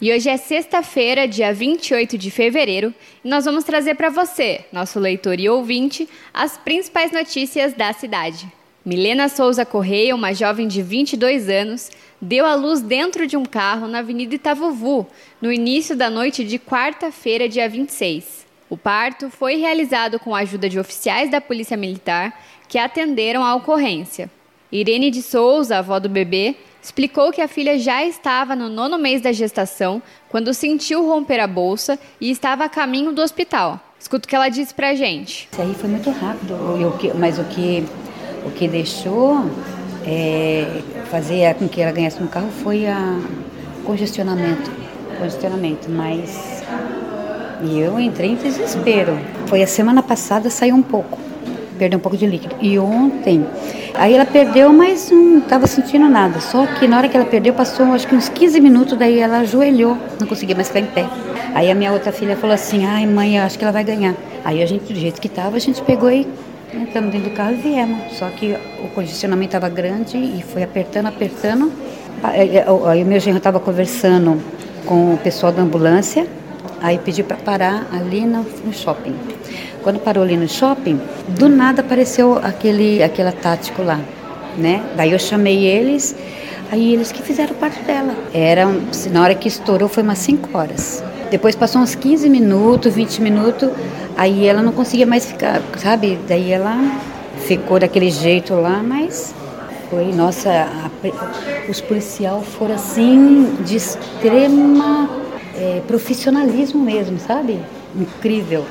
E hoje é sexta-feira, dia 28 de fevereiro, e nós vamos trazer para você, nosso leitor e ouvinte, as principais notícias da cidade. Milena Souza Correia, uma jovem de 22 anos, deu à luz dentro de um carro na Avenida Itavuvu, no início da noite de quarta-feira, dia 26. O parto foi realizado com a ajuda de oficiais da Polícia Militar que atenderam a ocorrência. Irene de Souza, avó do bebê, explicou que a filha já estava no nono mês da gestação quando sentiu romper a bolsa e estava a caminho do hospital. Escuta o que ela disse pra gente. Isso aí foi muito rápido, mas o que o que deixou é, fazer com que ela ganhasse um carro foi a congestionamento, congestionamento, mas e eu entrei em desespero. Foi a semana passada saiu um pouco, perdeu um pouco de líquido. E ontem, aí ela perdeu, mas não estava sentindo nada. Só que na hora que ela perdeu, passou acho que uns 15 minutos, daí ela ajoelhou, não conseguia mais ficar em pé. Aí a minha outra filha falou assim: "Ai, mãe, eu acho que ela vai ganhar". Aí a gente, do jeito que estava, a gente pegou e Entramos dentro do carro e viemos. Só que o congestionamento estava grande e foi apertando, apertando. Aí o meu genro estava conversando com o pessoal da ambulância, aí pediu para parar ali no, no, shopping. Quando parou ali no shopping, do nada apareceu aquele, aquela tático lá, né? Daí eu chamei eles, aí eles que fizeram parte dela. Era, na hora que estourou foi umas 5 horas. Depois passou uns 15 minutos, 20 minutos, aí ela não conseguia mais ficar, sabe? Daí ela ficou daquele jeito lá, mas foi, nossa, a, os policiais foram assim, de extrema é, profissionalismo mesmo, sabe? Incrível.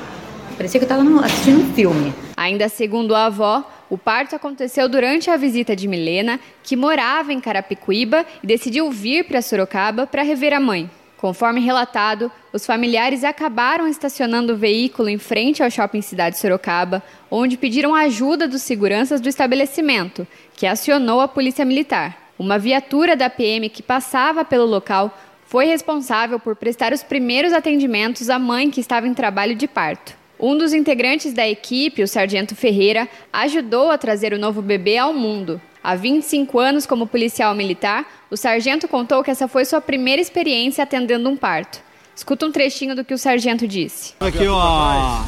Parecia que eu estava assistindo um filme. Ainda segundo a avó, o parto aconteceu durante a visita de Milena, que morava em Carapicuíba e decidiu vir para Sorocaba para rever a mãe. Conforme relatado, os familiares acabaram estacionando o veículo em frente ao Shopping Cidade Sorocaba, onde pediram ajuda dos seguranças do estabelecimento, que acionou a Polícia Militar. Uma viatura da PM que passava pelo local foi responsável por prestar os primeiros atendimentos à mãe que estava em trabalho de parto. Um dos integrantes da equipe, o Sargento Ferreira, ajudou a trazer o novo bebê ao mundo. Há 25 anos como policial militar, o sargento contou que essa foi sua primeira experiência atendendo um parto. Escuta um trechinho do que o sargento disse. Aqui, ó,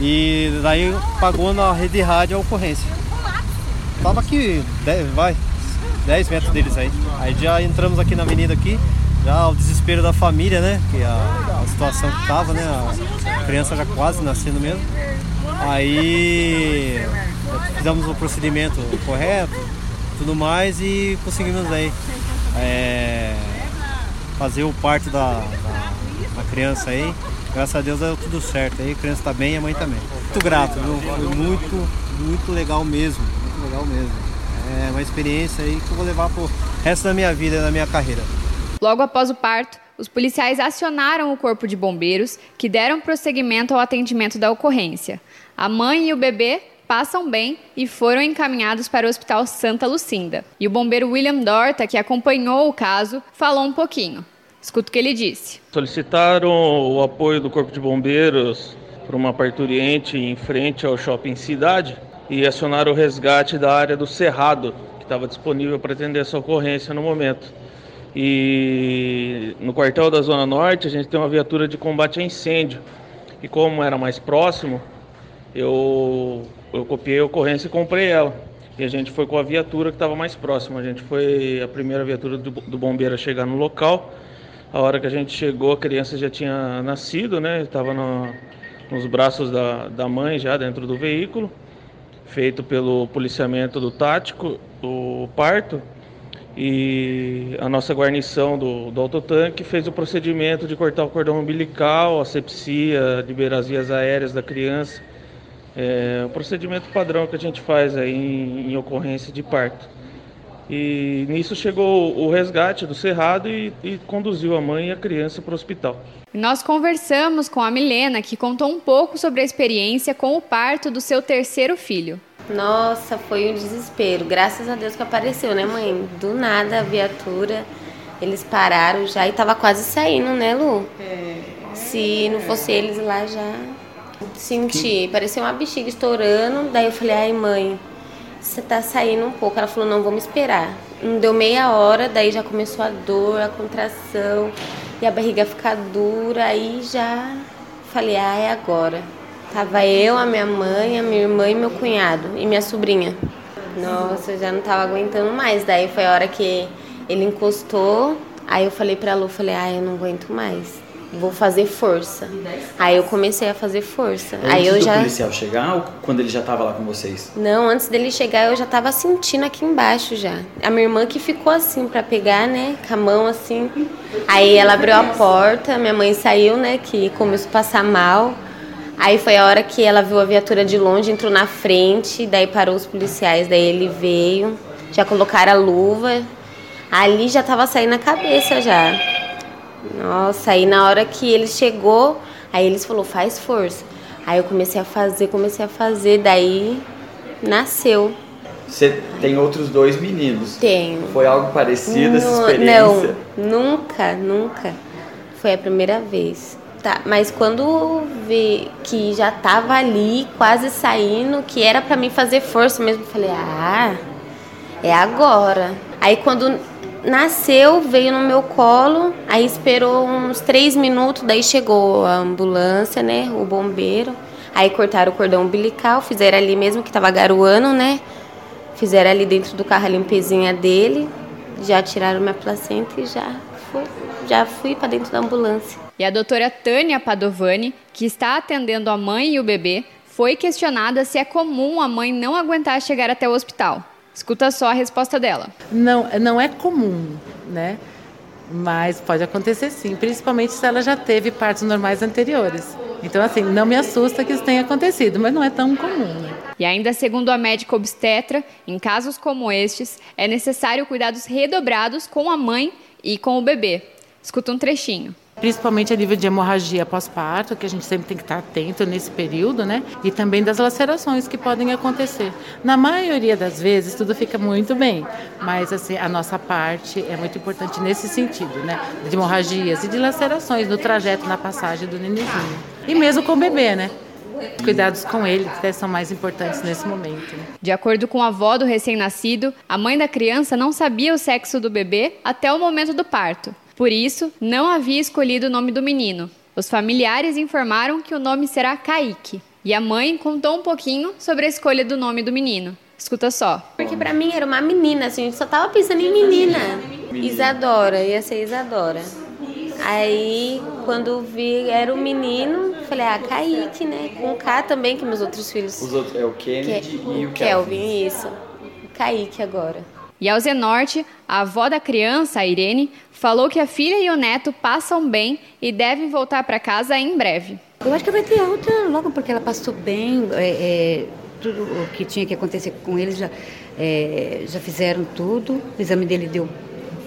e daí pagou na rede de rádio a ocorrência. Tava aqui, 10, vai, 10 metros deles aí. Aí já entramos aqui na avenida aqui, já o desespero da família, né? Que a, a situação que tava, né? A criança já quase nascendo mesmo. Aí fizemos o procedimento correto, tudo mais e conseguimos aí é, fazer o parto da, da, da, criança aí. Graças a Deus deu tudo certo aí, a criança está bem e a mãe também. Muito grato, viu? Foi muito, muito legal mesmo, muito legal mesmo. É uma experiência aí que eu vou levar pro resto da minha vida, da minha carreira. Logo após o parto, os policiais acionaram o corpo de bombeiros, que deram prosseguimento ao atendimento da ocorrência. A mãe e o bebê passam bem e foram encaminhados para o Hospital Santa Lucinda. E o bombeiro William Dorta, que acompanhou o caso, falou um pouquinho. Escuta o que ele disse. Solicitaram o apoio do Corpo de Bombeiros para uma parturiente em frente ao shopping Cidade e acionaram o resgate da área do Cerrado, que estava disponível para atender essa ocorrência no momento. E no quartel da Zona Norte a gente tem uma viatura de combate a incêndio. E como era mais próximo, eu, eu copiei a ocorrência e comprei ela. E a gente foi com a viatura que estava mais próxima. A gente foi a primeira viatura do, do, bombeiro a chegar no local. A hora que a gente chegou, a criança já tinha nascido, né? Estava no, nos braços da, da mãe já dentro do veículo, feito pelo policiamento do tático, o parto. E a nossa guarnição do, do autotanque fez o procedimento de cortar o cordão umbilical, asepsia, liberar as vias aéreas da criança é o procedimento padrão que a gente faz aí em, em ocorrência de parto. E nisso chegou o resgate do Cerrado e, e conduziu a mãe e a criança para o hospital. Nós conversamos com a Milena, que contou um pouco sobre a experiência com o parto do seu terceiro filho. Nossa, foi um desespero. Graças a Deus que apareceu, né, mãe? Do nada a viatura, eles pararam já e tava quase saindo, né, Lu? É. Se não fosse eles lá já senti, parecia uma bexiga estourando. Daí eu falei, ai mãe, você tá saindo um pouco. Ela falou, não, vamos esperar. Não deu meia hora, daí já começou a dor, a contração e a barriga ficar dura. Aí já falei, ah, é agora. Tava eu, a minha mãe, a minha irmã e meu cunhado e minha sobrinha. Nossa, eu já não tava aguentando mais. Daí foi a hora que ele encostou. Aí eu falei pra Lu, falei, ah, eu não aguento mais vou fazer força. Aí eu comecei a fazer força. Antes aí eu do já policial chegar ou quando ele já estava lá com vocês? Não, antes dele chegar eu já tava sentindo aqui embaixo já. A minha irmã que ficou assim para pegar, né, com a mão assim. Aí ela abriu a porta, minha mãe saiu, né, que começou a passar mal. Aí foi a hora que ela viu a viatura de longe, entrou na frente, daí parou os policiais, daí ele veio, já colocaram a luva. Ali já tava saindo a cabeça já. Nossa, aí na hora que ele chegou, aí eles falou, faz força. Aí eu comecei a fazer, comecei a fazer, daí nasceu. Você tem outros dois meninos? Tenho. Foi algo parecido essa experiência? Não, nunca, nunca. Foi a primeira vez. Tá, mas quando vi que já tava ali, quase saindo, que era para mim fazer força mesmo, falei, ah, é agora. Aí quando nasceu, veio no meu colo, aí esperou uns três minutos, daí chegou a ambulância, né, o bombeiro. Aí cortaram o cordão umbilical, fizeram ali mesmo que tava garoando, né? Fizeram ali dentro do carro a limpezinha dele, já tiraram minha placenta e já fui, já fui para dentro da ambulância. E a doutora Tânia Padovani, que está atendendo a mãe e o bebê, foi questionada se é comum a mãe não aguentar chegar até o hospital. Escuta só a resposta dela. Não, não é comum, né? Mas pode acontecer sim, principalmente se ela já teve partos normais anteriores. Então, assim, não me assusta que isso tenha acontecido, mas não é tão comum. Né? E ainda segundo a médica obstetra, em casos como estes, é necessário cuidados redobrados com a mãe e com o bebê. Escuta um trechinho principalmente a nível de hemorragia pós-parto, que a gente sempre tem que estar atento nesse período, né? E também das lacerações que podem acontecer. Na maioria das vezes tudo fica muito bem, mas assim, a nossa parte é muito importante nesse sentido, né? De hemorragias e de lacerações no trajeto, na passagem do nenenzinho. E mesmo com o bebê, né? cuidados com ele que são mais importantes nesse momento. Né? De acordo com a avó do recém-nascido, a mãe da criança não sabia o sexo do bebê até o momento do parto. Por isso, não havia escolhido o nome do menino. Os familiares informaram que o nome será Kaique. E a mãe contou um pouquinho sobre a escolha do nome do menino. Escuta só. Porque para mim era uma menina, assim, a gente só tava pensando em menina. Isadora, ia ser Isadora. Aí, quando vi era o menino, falei, ah, Kaique, né? Com K também, que meus outros filhos. Os outros, é o Kennedy que, e o Kelvin. Kelvin, isso. Kaique agora. E ao Zenorte, a avó da criança, a Irene, falou que a filha e o neto passam bem e devem voltar para casa em breve. Eu acho que vai ter alta logo, porque ela passou bem, é, é, tudo o que tinha que acontecer com eles já, é, já fizeram tudo, o exame dele deu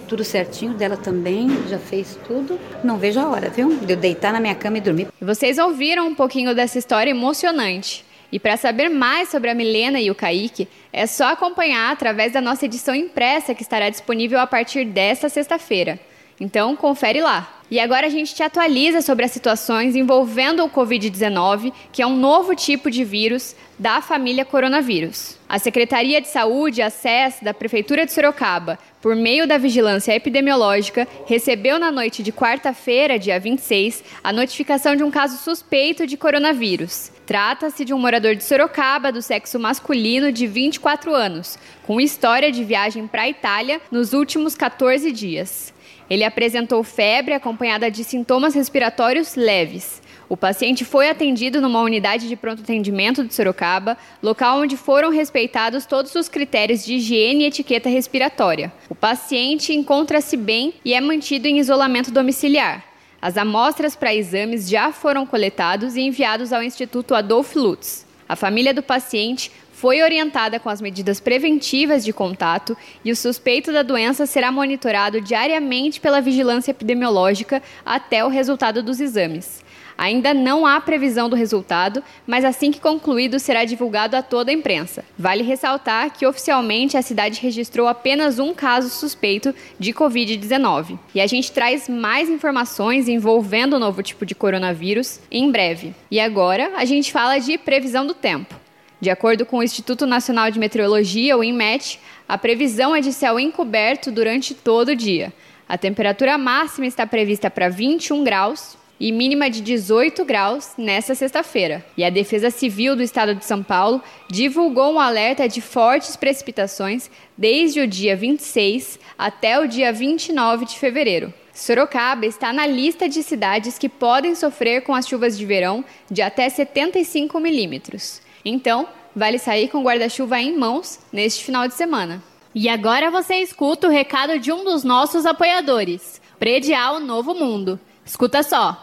tudo certinho, dela também, já fez tudo. Não vejo a hora, viu? De eu deitar na minha cama e dormir. Vocês ouviram um pouquinho dessa história emocionante. E para saber mais sobre a Milena e o Kaique, é só acompanhar através da nossa edição impressa que estará disponível a partir desta sexta-feira. Então, confere lá. E agora a gente te atualiza sobre as situações envolvendo o Covid-19, que é um novo tipo de vírus da família coronavírus. A Secretaria de Saúde, a SES, da Prefeitura de Sorocaba, por meio da vigilância epidemiológica, recebeu na noite de quarta-feira, dia 26, a notificação de um caso suspeito de coronavírus. Trata-se de um morador de Sorocaba do sexo masculino de 24 anos, com história de viagem para a Itália nos últimos 14 dias. Ele apresentou febre acompanhada de sintomas respiratórios leves. O paciente foi atendido numa unidade de pronto atendimento de Sorocaba, local onde foram respeitados todos os critérios de higiene e etiqueta respiratória. O paciente encontra-se bem e é mantido em isolamento domiciliar. As amostras para exames já foram coletados e enviados ao Instituto Adolf Lutz. A família do paciente foi orientada com as medidas preventivas de contato e o suspeito da doença será monitorado diariamente pela vigilância epidemiológica até o resultado dos exames. Ainda não há previsão do resultado, mas assim que concluído será divulgado a toda a imprensa. Vale ressaltar que oficialmente a cidade registrou apenas um caso suspeito de Covid-19. E a gente traz mais informações envolvendo o novo tipo de coronavírus em breve. E agora a gente fala de previsão do tempo. De acordo com o Instituto Nacional de Meteorologia, o INMET, a previsão é de céu encoberto durante todo o dia. A temperatura máxima está prevista para 21 graus, e mínima de 18 graus nesta sexta-feira. E a Defesa Civil do Estado de São Paulo divulgou um alerta de fortes precipitações desde o dia 26 até o dia 29 de fevereiro. Sorocaba está na lista de cidades que podem sofrer com as chuvas de verão de até 75 milímetros. Então, vale sair com guarda-chuva em mãos neste final de semana. E agora você escuta o recado de um dos nossos apoiadores, Predial Novo Mundo. Escuta só.